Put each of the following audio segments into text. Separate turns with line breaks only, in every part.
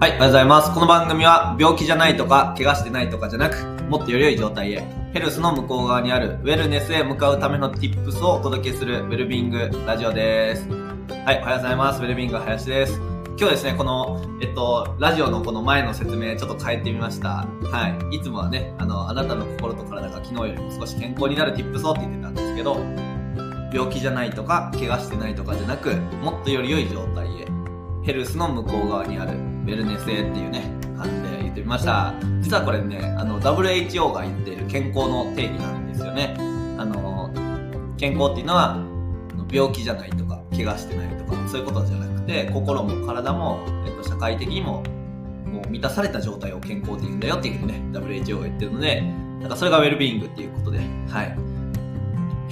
はい、おはようございます。この番組は病気じゃないとか、怪我してないとかじゃなく、もっとより良い状態へ、ヘルスの向こう側にあるウェルネスへ向かうための tips をお届けするウェルビングラジオです。はい、おはようございます。ウェルビング林です。今日ですね、この、えっと、ラジオのこの前の説明ちょっと変えてみました。はい。いつもはね、あの、あなたの心と体が昨日よりも少し健康になる tips をって言ってたんですけど、病気じゃないとか、怪我してないとかじゃなく、もっとより良い状態へ、ヘルスの向こう側にあるウェルネスへっていうね、感じで言ってみました。実はこれね、あの、WHO が言っている健康の定義なんですよね。あの、健康っていうのは、病気じゃないとか、怪我してないとか、そういうことじゃなくて、心も体も、えっと、社会的にも、もう満たされた状態を健康って言うんだよっていうね、WHO が言ってるので、なんかそれがウェルビーイングっていうことで、はい。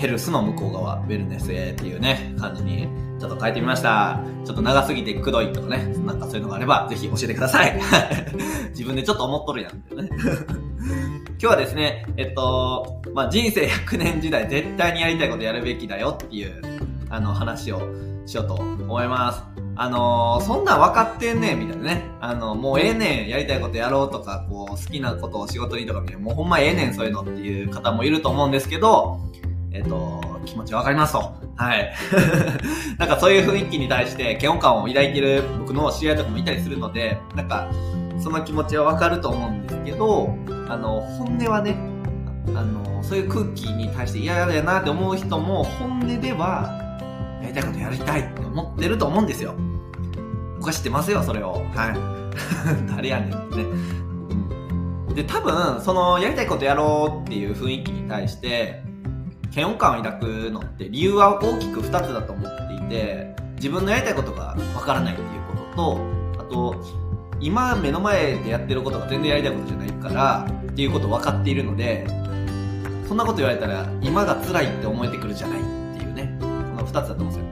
ヘルスの向こう側、ウェルネスへっていうね、感じにちょっと変えてみました。ちょっと長すぎてくどいとかね、なんかそういうのがあれば、ぜひ教えてください。自分でちょっと思っとるやんね。今日はですね、えっと、まあ、人生100年時代絶対にやりたいことやるべきだよっていう、あの、話をしようと思います。あのーそんなん分かってんねん、みたいなね。あの、もうええねん、やりたいことやろうとか、こう、好きなことを仕事にとか、もうほんまええねん、そういうのっていう方もいると思うんですけど、えっ、と、気持ちわかりますと。はい。なんかそういう雰囲気に対して嫌悪感を抱いてる僕の知り合いとかもいたりするので、なんか、その気持ちはわかると思うんですけど、あの、本音はね、あの、そういう空気に対して嫌だよなって思う人も、本音では、やりたいことやりたいって思ってると思うんですよ。僕は知ってますよ、それを。はい。誰やねんってね。で、多分、その、やりたいことやろうっていう雰囲気に対して、嫌悪感を抱くのって理由は大きく2つだと思っていて自分のやりたいことがわからないっていうこととあと今目の前でやってることが全然やりたいことじゃないからっていうことを分かっているのでそんなこと言われたら今が辛いって思えてくるじゃないっていうね。この2つだと思うんですよ。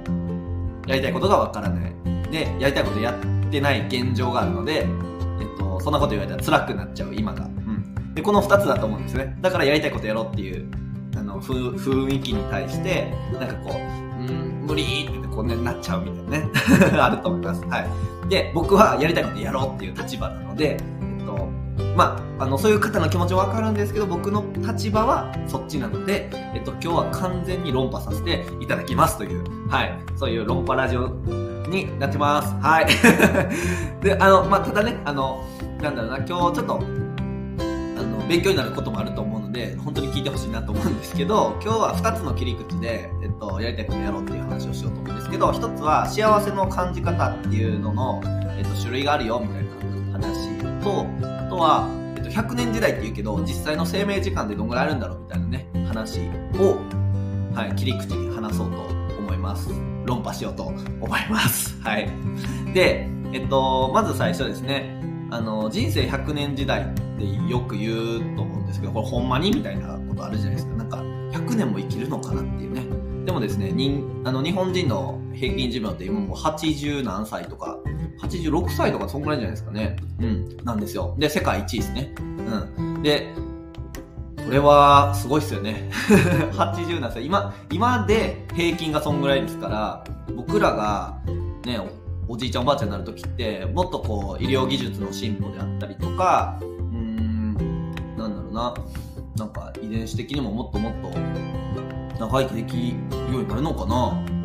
やりたいことがわからない。でやりたいことやってない現状があるので、えっと、そんなこと言われたら辛くなっちゃう今が、うん、でこの2つだと思うんですね。だからやりたいことやろうっていうの雰囲気に対してなんかこう「うん無理」って言ってこう、ね、なっちゃうみたいなね。あると思います、はい、で僕はやりたいことやろうっていう立場なので、えっとまあ、あのそういう方の気持ちは分かるんですけど僕の立場はそっちなので、えっと、今日は完全に論破させていただきますという、はい、そういう論破ラジオになってます。はい。であの、まあ、ただねあのなんだろうな今日ちょっと勉強になることもあると思うので本当に聞いてほしいなと思うんですけど今日は2つの切り口で、えっと、やりたいことやろうっていう話をしようと思うんですけど1つは幸せの感じ方っていうのの、えっと、種類があるよみたいな話とあとは、えっと、100年時代って言うけど実際の生命時間でどんぐらいあるんだろうみたいなね話を、はい、切り口に話そうと思います。論破しようと思います。はい。でえっとまず最初ですね。あの人生100年時代ってよく言うと思うんですけどこれほんまにみたいなことあるじゃないですか。なんか100年も生きるのかなっていうね。でもですねにあの日本人の平均寿命って今もう80何歳とか86歳とかそんぐらいじゃないですかね。うんなんですよ。で世界一位ですね。うん。でこれはすごいっすよね。80何歳。今今で平均がそんぐらいですから僕らがねおじいちゃんおばあちゃんになる時ってもっとこう医療技術の進歩であったりとかうーんなんだろうな。なんか遺伝子的にももっともっと長生きできるようになるのかな。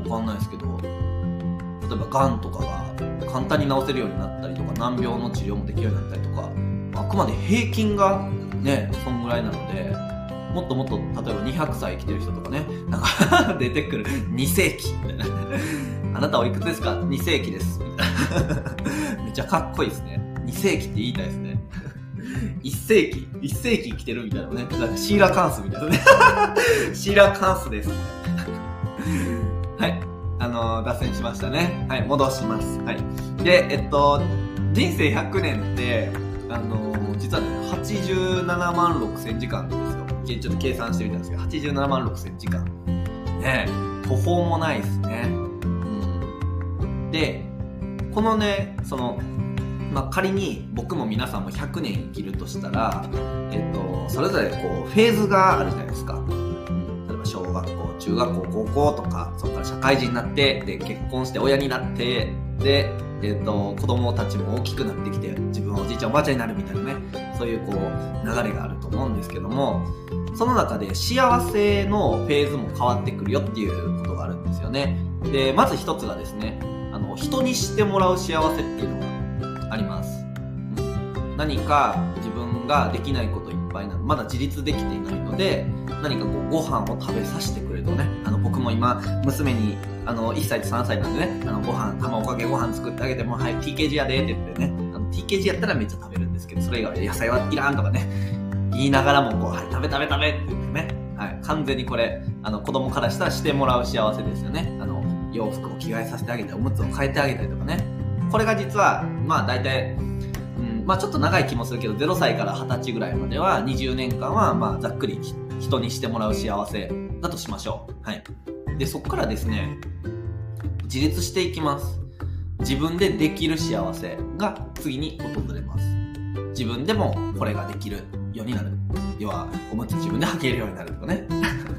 わかんないですけど。例えばがんとかが簡単に治せるようになったりとか難病の治療もできるようになったりとかあくまで平均がねそんぐらいなのでもっともっと例えば200歳生きてる人とかねなんか 出てくる。2世紀みたいな。あなたおいくつですか ?2 世紀です。めっちゃかっこいいですね。2世紀って言いたいですね。1世紀 ?1 世紀生きてるみたいなね。なんかシーラカンスみたいなね。シーラカンスです。はい。あのー脱線しましたね。はい、戻します。はい。で、えっと、人生100年って、あのー実はね、87万6千時間なんですよ。ちょっと計算してみたんですけど、87万6千時間。ねえ、途方もないですね。で、このね、その、まあ、仮に僕も皆さんも100年生きるとしたら、えっと、それぞれこう、フェーズがあるじゃないですか。例えば小学校、中学校、高校とか、そこから社会人になって、で、結婚して親になって、で、えっ、と、子供たちも大きくなってきて、自分はおじいちゃんおばあちゃんになるみたいなね、そういうこう、流れがあると思うんですけども、その中で幸せのフェーズも変わってくるよっていうことがあるんですよね。で、まず一つがですね、人にしてもらう幸せっていうのがあります。何か自分ができないこといっぱいなのまだ自立できていないので何かこうご飯を食べさせてくれとねあの僕も今娘にあの1歳と3歳なんでねあのご飯卵かけご飯作ってあげてもはい TKG やでって言ってね TKG やったらめっちゃ食べるんですけどそれ以外野菜はいらんとかね言いながらもこう、はい、食べ食べ食べって言ってね、はい、完全にこれあの子供からしたらしてもらう幸せですよねあの洋服を着替えさせてあげておむつを変えてあげたりとかねこれが実はまあ大体うんまあちょっと長い気もするけど、0歳から20歳ぐらいまでは20年間は、まあざっくり人にしてもらう幸せだとしましょう。はい。で、そこからですね、自立していきます。自分でできる幸せが次に訪れます。自分でもこれができるようになる。要は、おむつ自分で履けるようになるとかね。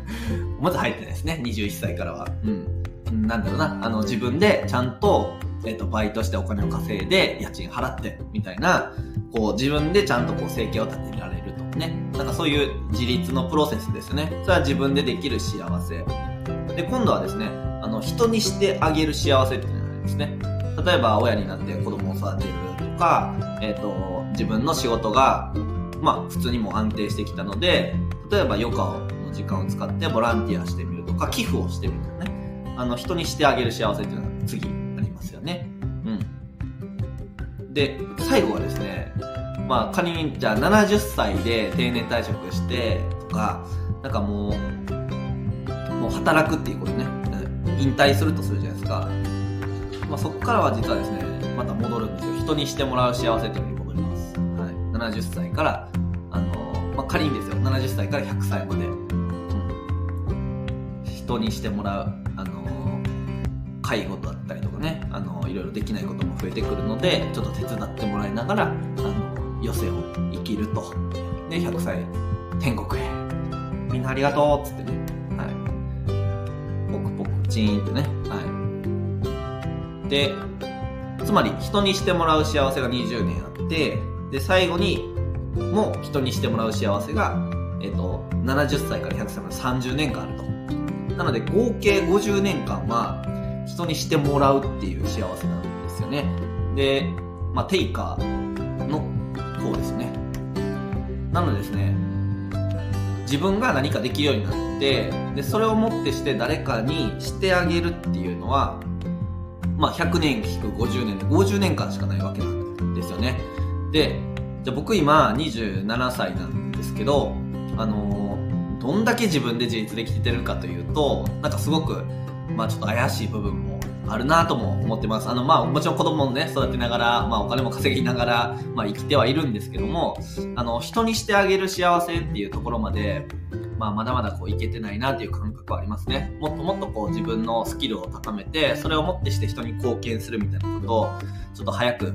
おむつ履いてないですね、21歳からは。うん。なんだろうな、あの、自分でちゃんとえっ、と、バイトしてお金を稼いで、家賃払って、みたいな、こう、自分でちゃんとこう、生計を立てられるとね。なんかそういう自立のプロセスですね。それは自分でできる幸せ。で、今度はですね、あの、人にしてあげる幸せっていうのがありますね。例えば、親になって子供を育てるとか、えっ、と、自分の仕事が、まあ、普通にも安定してきたので、例えば余暇の時間を使ってボランティアしてみるとか、寄付をしてみる。あの、人にしてあげる幸せっていうのが次ありますよね。うん。で、最後はですね、まあ仮にじゃあ70歳で定年退職してとか、なんかもう、もう働くっていうことね、引退するとするじゃないですか。まあそこからは実はですね、また戻るんですよ。人にしてもらう幸せというのに戻ります。はい。70歳から、あの、まあ仮にですよ、70歳から100歳まで、うん、人にしてもらう、あの、介護だったりとかねあのいろいろできないことも増えてくるのでちょっと手伝ってもらいながらあの余生を生きると。で100歳天国へ。みんなありがとうっつってね。はい。ポクポクチーンってね。はい。でつまり人にしてもらう幸せが20年あってで最後にも人にしてもらう幸せが、えっと、70歳から100歳まで30年間あると。なので合計50年間は人にしてもらうっていう幸せなんですよね。で、まあ、テイカーの方ですね。なのでですね、自分が何かできるようになって、で、それをもってして誰かにしてあげるっていうのは、まあ、100年引く50年で50年間しかないわけなんですよね。で、じゃあ僕今27歳なんですけど、あのー、どんだけ自分で自立できてるかというと、なんかすごくまあちょっと怪しい部分もあるなとも思ってます。あの、まあもちろん子供もね、育てながら、まあお金も稼ぎながら、まあ生きてはいるんですけども、あの、人にしてあげる幸せっていうところまで、まあまだまだこういけてないなっていう感覚はありますね。もっともっとこう自分のスキルを高めて、それをもってして人に貢献するみたいなことを、ちょっと早く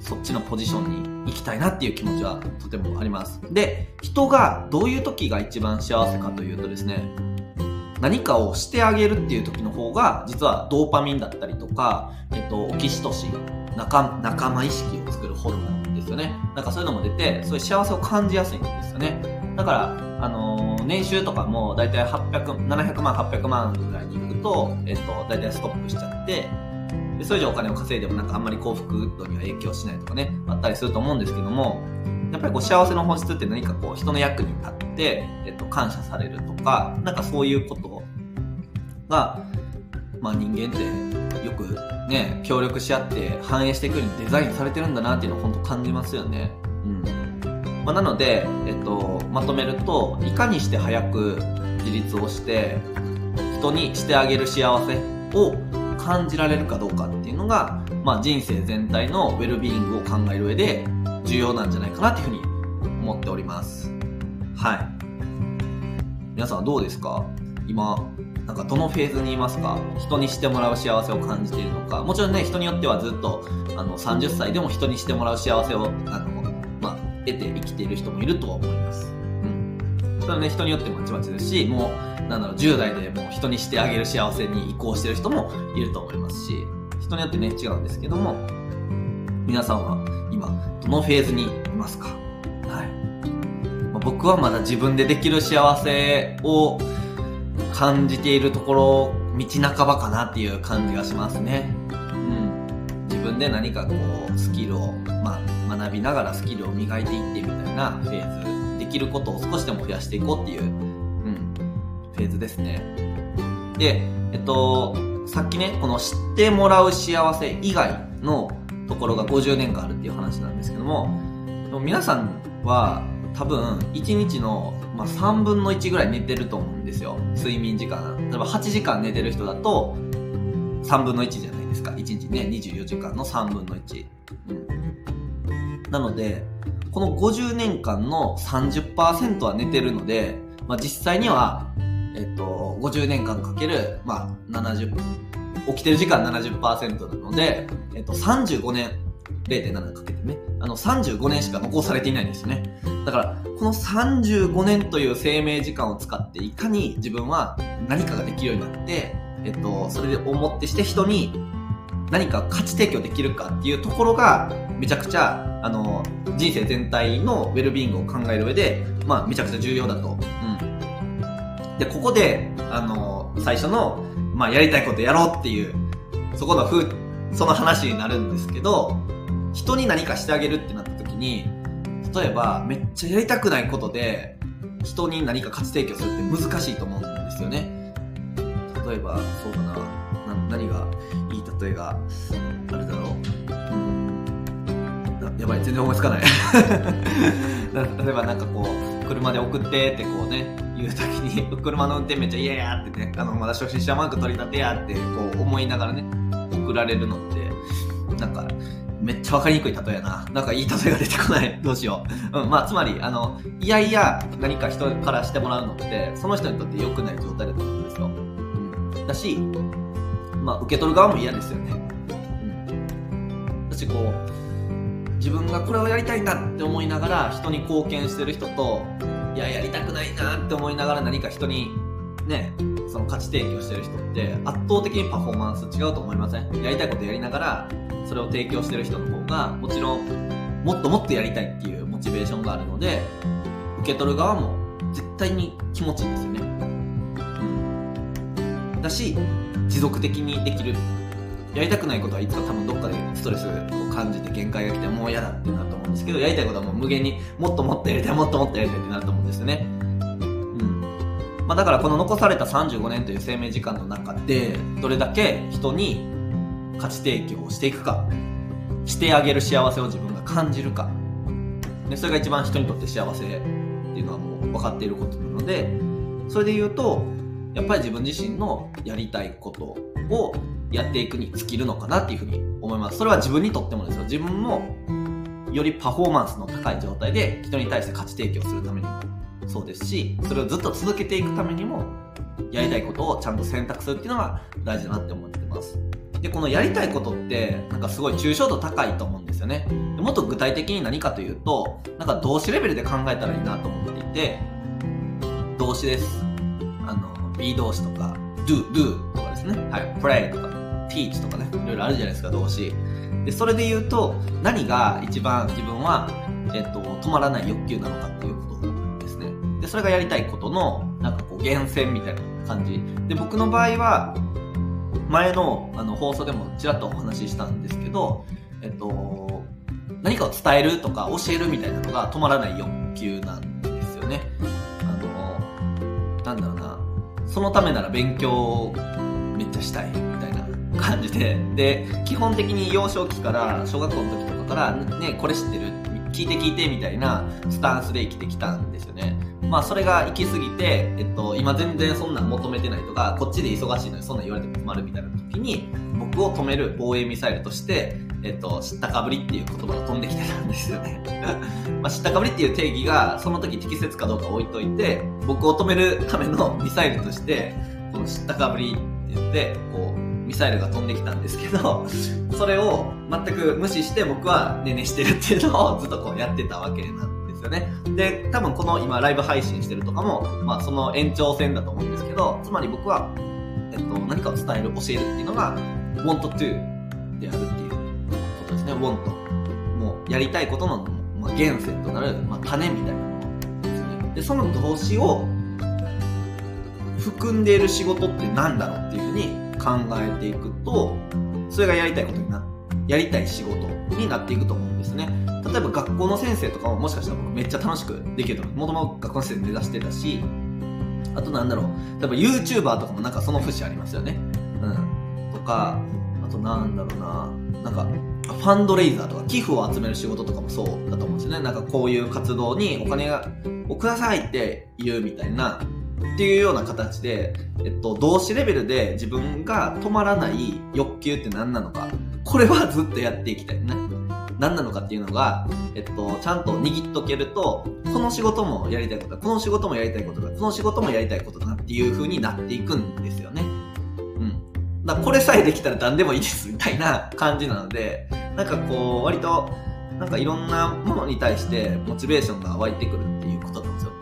そっちのポジションに行きたいなっていう気持ちはとてもあります。で、人がどういう時が一番幸せかというとですね、何かをしてあげるっていう時の方が実はドーパミンだったりとか、えっと、オキシトシン仲仲間意識を作るホルモンですよね。なんかそういうのも出てそういう幸せを感じやすいんですよね。だから、あのー、年収とかも大体800 700万800万ぐらいに行くと、えっと、大体ストップしちゃってでそれ以上お金を稼いでもなんかあんまり幸福度には影響しないとかねあったりすると思うんですけどもやっぱりこう幸せの本質って何かこう人の役に立って、えっと、感謝されるとか、なんかそういうことが、まあ人間ってよくね、協力し合って反映していくようにデザインされてるんだなっていうのを本当感じますよね。うん。まあ、なので、えっと、まとめると、いかにして早く自立をして、人にしてあげる幸せを感じられるかどうかっていうのが、まあ、人生全体のウェルビーイングを考える上で重要なんじゃないかなっていうふうに思っております。はい。皆さんどうですか？今、なんかどのフェーズにいますか？人にしてもらう幸せを感じているのか？もちろんね、人によってはずっとあの30歳でも人にしてもらう幸せをあの、まあ、得て生きている人もいるとは思います。うん。それはね、人によってまちまちですし、もう、なんだろう、10代でもう人にしてあげる幸せに移行してる人もいると思いますし、人によってね、違うんですけども、皆さんは今、どのフェーズにいますか？はい。まあ、僕はまだ自分でできる幸せを感じているところ、道半ばかなっていう感じがしますね。うん。自分で何かこう、スキルを、まあ、学びながらスキルを磨いていってみたいなフェーズ、できることを少しでも増やしていこうっていう、うん、フェーズですね。で、えっと、さっきね、この知ってもらう幸せ以外のところが50年間あるっていう話なんですけども、皆さんは多分1日の、まあ、3分の1ぐらい寝てると思うんですよ。睡眠時間。例えば8時間寝てる人だと3分の1じゃないですか。1日ね、24時間の3分の1。うん、なので、この50年間の30%は寝てるので、まあ、実際にはえっと、50年間かける、まあ、70、起きてる時間70%なので、えっと、35年、0.7かけてね、あの、35年しか残されていないんですよね。だから、この35年という生命時間を使って、いかに自分は何かができるようになって、えっと、それで思ってして人に何か価値提供できるかっていうところが、めちゃくちゃ、あの、人生全体のウェルビーイングを考える上で、まあ、めちゃくちゃ重要だと。うん。で、ここで、あの、最初の、まあ、やりたいことやろうっていう、そこのふその話になるんですけど、人に何かしてあげるってなった時に、例えば、めっちゃやりたくないことで、人に何か価値提供するって難しいと思うんですよね。例えば、そうだな、何がいい？例えがあるだろう。うん、やばい、全然思いつかない。例えばなんかこう、車で送ってってこうね、言う時に、車の運転めっちゃ嫌やってね、あの、まだ初心者マーク取り立てやって、こう思いながらね、送られるのって、なんか、めっちゃわかりにくい例えやな。なんかいい例えが出てこない。どうしよう。うん、まあ、つまり、あの、いやいや何か人からしてもらうのって、その人にとって良くない状態だと思うんですよ。うん。だし、まあ、受け取る側も嫌ですよね。うん。だし、こう、自分がこれをやりたいんだって思いながら人に貢献してる人と、いや、やりたくないなって思いながら何か人にね、その価値提供してる人って圧倒的にパフォーマンス違うと思いません？やりたいことやりながらそれを提供してる人の方がもちろんもっともっとやりたいっていうモチベーションがあるので受け取る側も絶対に気持ちいいんですよね。うん、だし持続的にできるやりたくないことはいつか多分どっかでストレスを感じて限界が来てもう嫌だってなると思うんですけどやりたいことはもう無限にもっともっとやりたいもっともっとやりたいってなると思うんですよね。うんまあ、だからこの残された35年という生命時間の中でどれだけ人に価値提供をしていくかしてあげる幸せを自分が感じるかでそれが一番人にとって幸せっていうのはもう分かっていることなのでそれで言うとやっぱり自分自身のやりたいことをやっていくに尽きるのかなっていうふうに思います。それは自分にとってもですよ。自分もよりパフォーマンスの高い状態で人に対して価値提供するためにもそうですし、それをずっと続けていくためにも、やりたいことをちゃんと選択するっていうのが大事だなって思ってます。で、このやりたいことって、なんかすごい抽象度高いと思うんですよね。もっと具体的に何かというと、なんか動詞レベルで考えたらいいなと思っていて、動詞です。あの、B 動詞とか、do, do とかですね。はい、play とか teach とかね、いろいろあるじゃないですか、動詞。で、それで言うと、何が一番自分は、えっと、止まらない欲求なのかっていうことですね。で、それがやりたいことの、なんかこう、源泉みたいな感じ。で、僕の場合は、前のあの放送でもちらっとお話ししたんですけど、えっと、何かを伝えるとか教えるみたいなのが止まらない欲求なんですよね。あの、なんだろうな、そのためなら勉強めっちゃしたいみたいな感じで、で、基本的に幼少期から小学校の時とかから、ね、これ知ってる？聞いて聞いてみたいなスタンスで生きてきたんですよね。まあそれが行き過ぎて、えっと、今全然そんなん求めてないとか、こっちで忙しいのにそんなん言われても困るみたいな時に、僕を止める防衛ミサイルとして、えっと、知ったかぶりっていう言葉が飛んできてたんですよね。まあ知ったかぶりっていう定義が、その時適切かどうか置いといて、僕を止めるためのミサイルとして、この知ったかぶりって言って、こう、ミサイルが飛んできたんですけど、それを全く無視して僕はねねしてるっていうのをずっとこうやってたわけなんですよね。で、多分この今ライブ配信してるとかも、まあその延長線だと思うんですけど、つまり僕は、えっと、何かを伝える、教えるっていうのが、want to であるっていうことですね、ウォント。もう、やりたいことの、まあ、源泉となる、まあ、種みたいなものですね。で、その動詞を含んでいる仕事って何だろうっていうふうに考えていくと、それがやりたいことになって、やりたい仕事になっていくと思うんですね。例えば学校の先生とかももしかしたら僕めっちゃ楽しくできると思う。もともと学校の先生目指してたし、あとなんだろう、例えば YouTuber とかもなんかその節ありますよね。うん。とか、あとなんだろうな、なんか、ファンドレイザーとか寄付を集める仕事とかもそうだと思うんですよね。なんかこういう活動にお金が、をくださいって言うみたいな、っていうような形で、えっと、動詞レベルで自分が止まらない欲求って何なのか、これはずっとやっていきたいね。何なのかっていうのが、えっと、ちゃんと握っとけると、この仕事もやりたいことだ、この仕事もやりたいことだ、この仕事もやりたいことだっていう風になっていくんですよね。うん。だこれさえできたら何でもいいですみたいな感じなので、なんかこう、割と、なんかいろんなものに対してモチベーションが湧いてくるっていうことなんですよ。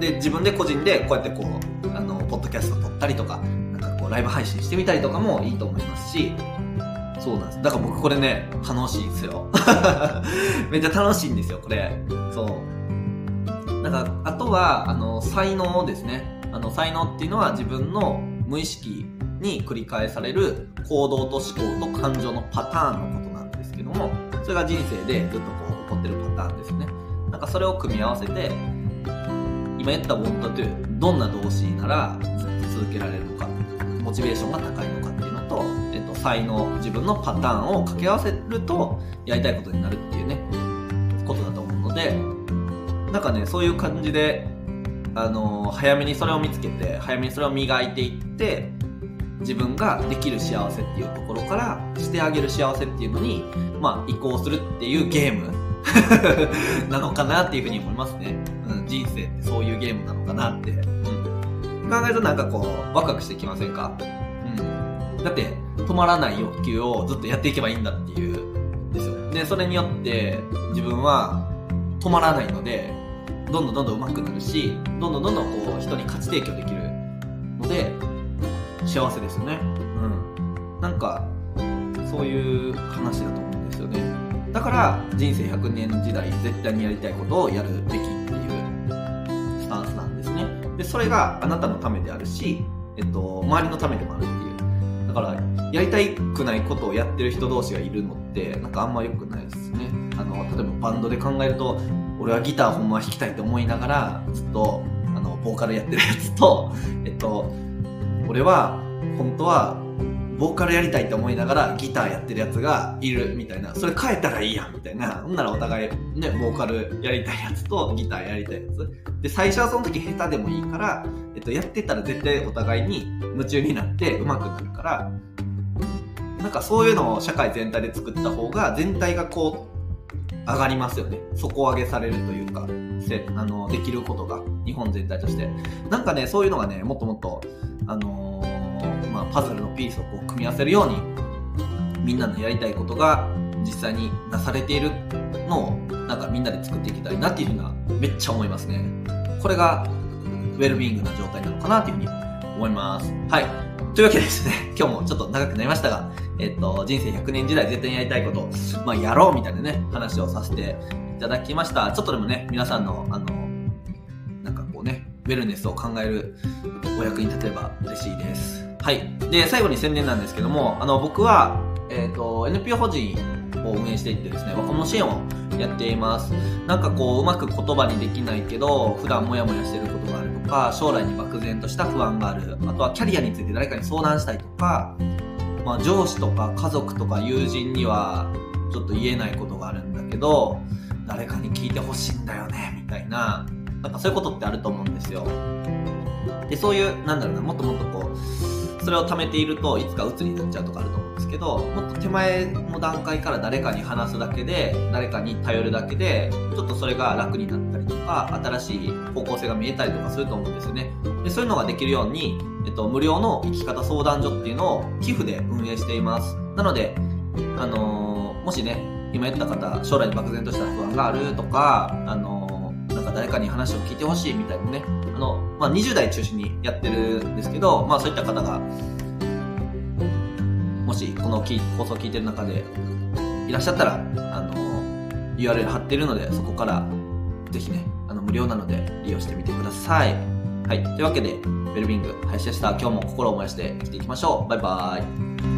で、自分で個人でこうやってこう、あの、ポッドキャスト撮ったりとか、なんかこう、ライブ配信してみたりとかもいいと思いますし、そうなんです。だから僕これね、楽しいんですよ。めっちゃ楽しいんですよ、これ。そう。だか、あとは、あの、才能ですね。あの、才能っていうのは自分の無意識に繰り返される行動と思考と感情のパターンのことなんですけども、それが人生でずっとこう起こってるパターンですね。なんかそれを組み合わせて、今言った want to どんな動詞ならずっと続けられるのか、モチベーションが高いのか才能、自分のパターンを掛け合わせると、やりたいことになるっていうね、ことだと思うので、なんかね、そういう感じで、あの、早めにそれを見つけて、早めにそれを磨いていって、自分ができる幸せっていうところからしてあげる幸せっていうのに、まあ、移行するっていうゲーム なのかなっていうふうに思いますね。うん、人生ってそういうゲームなのかなって。うん。考えるとなんかこう、ワクワクしてきませんか？うん。だって、止まらない欲求をずっとやっていけばいいんだっていう、ですよ。で、それによって自分は止まらないので、どんどんどんどん上手くなるし、どんどんどんどんこう、人に価値提供できるので、幸せですよね。うん。なんか、そういう話だと思うんですよね。だから人生100年時代絶対にやりたいことをやるべきっていうスタンスなんですね。で、それがあなたのためであるし、えっと、周りのためでもあるっていう。だから、やりたくないことをやってる人同士がいるのって、なんかあんま良くないですね。あの、例えばバンドで考えると、俺はギターほんま弾きたいって思いながら、ずっと、あの、ボーカルやってるやつと、えっと、俺は、本当はボーカルやりたいって思いながらギターやってるやつがいるみたいな、それ変えたらいいやんみたいな。ほんならお互いね、ボーカルやりたいやつとギターやりたいやつ。で、最初はその時下手でもいいから、えっと、やってたら絶対お互いに夢中になって上手くなるから、なんかそういうのを社会全体で作った方が全体がこう、上がりますよね。底上げされるというか、あの、できることが、日本全体として。なんかね、そういうのがね、もっともっと、あのーまあ、パズルのピースをこう組み合わせるようにみんなのやりたいことが実際になされているのをなんかみんなで作っていきたいなっていうふうなめっちゃ思いますねこれがウェルビーイングな状態なのかなっていうふうに思いますはいというわけでですね 今日もちょっと長くなりましたがえっと人生100年時代絶対にやりたいことまあやろうみたいなね話をさせていただきましたちょっとでもね皆さんのあのなんかこうねウェルネスを考えるお役に立てれば嬉しいですはい。で、最後に宣伝なんですけども、あの、僕は、えっ、と、NPO 法人を運営していってですね、若者支援をやっています。なんかこう、うまく言葉にできないけど、普段モヤモヤしてることがか、将来に漠然とした不安がある。あとはキャリアについて誰かに相談したいとか、まあ、上司とか家族とか友人にはちょっと言えないことがあるんだけど、誰かに聞いてほしいんだよね、みたいな、なんかそういうことってあると思うんですよ。で、そういう、なんだろうな、もっともっとこう、それを貯めているといつか鬱になっちゃうとかあると思うんですけどもっと手前の段階から誰かに話すだけで誰かに頼るだけでちょっとそれが楽になったりとか新しい方向性が見えたりとかすると思うんですよね。でそういうのができるように、えっと、無料の生き方相談所っていうのを寄付で運営しています。なので、あのー、もしね今言った方将来に漠然とした不安があるとか、あのー、誰かに話を聞いてほしいみたいなねあの、まあ、20代中心にやってるんですけど、まあ、そういった方が、もしこの放送を聞いてる中でいらっしゃったら、あの、URL 貼ってるので、そこからぜひね、あの無料なので利用してみてください。はい。というわけで、ウェルビング配信した今日も心を燃やして生きていきましょう。バイバーイ。